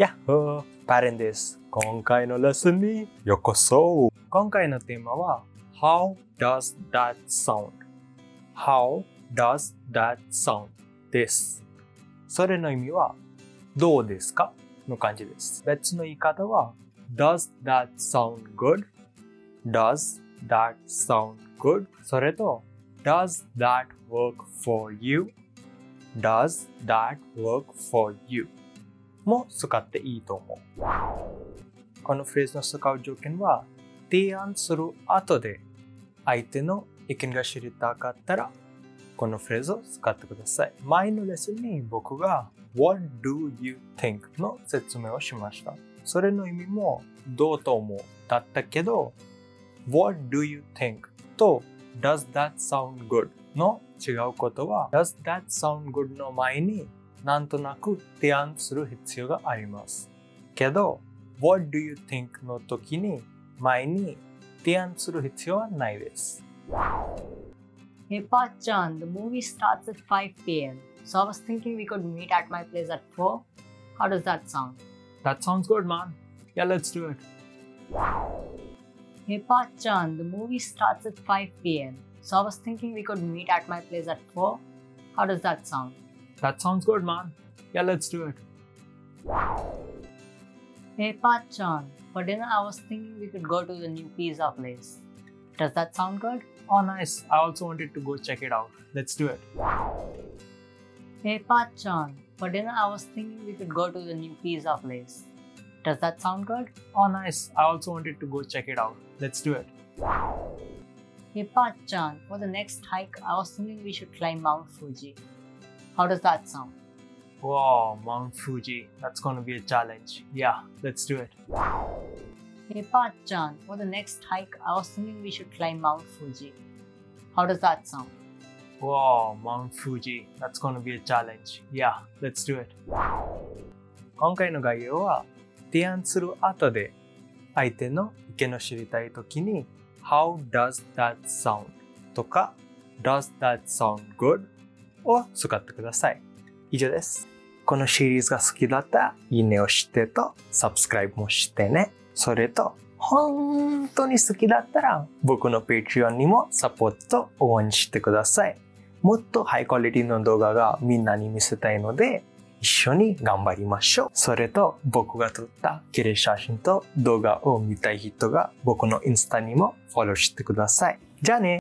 やっほーパレンです。今回のレッスンにようこそ今回のテーマは How does that sound?How does that sound? です。それの意味はどうですかの感じです。別の言い方は Does that sound good?Does that sound good? それと Does that work for you?Does that work for you? も使っていいと思う。このフレーズの使う条件は、提案する後で相手の意見が知りたかったら、このフレーズを使ってください。前のレッスンに僕が What do you think? の説明をしました。それの意味もどうと思うだったけど、What do you think? と Does that sound good? の違うことは Does that sound good? の前になんとなく提案する必要があります。けど、What do you think の時に前に提案する必要はないです。 Hey Pachan, the movie starts at 5 pm. So I was thinking we could meet at my place at 4. How does that sound? That sounds good, man. Yeah, let's do it. Hey Pachan, the movie starts at 5 pm. So I was thinking we could meet at my place at 4. How does that sound? That sounds good, man. Yeah, let's do it. Hey Pat Pachan, for dinner I was thinking we could go to the new pizza place. Does that sound good? Oh, nice. I also wanted to go check it out. Let's do it. Hey Pat Pachan, for dinner I was thinking we could go to the new pizza place. Does that sound good? Oh, nice. I also wanted to go check it out. Let's do it. Hey Pat Pachan, for the next hike I was thinking we should climb Mount Fuji. How does that sound? Wow, Mount Fuji. That's gonna be a challenge. Yeah, let's do it. Hey Pachan, for the next hike I was thinking we should climb Mount Fuji. How does that sound? Wow, Mount Fuji. That's gonna be a challenge. Yeah, let's do it. 今回の概要は、提案する後で相手の意見を知りたいときに How does that sound? とか Does that sound good? を使ってください。以上です。このシリーズが好きだったらいいねをしてと Subscribe もしてね。それと本当に好きだったら僕の Patreon にもサポート応援してください。もっとハイクオリティの動画がみんなに見せたいので一緒に頑張りましょう。それと僕が撮った綺麗写真と動画を見たい人が僕のインスタにもフォローしてください。じゃあね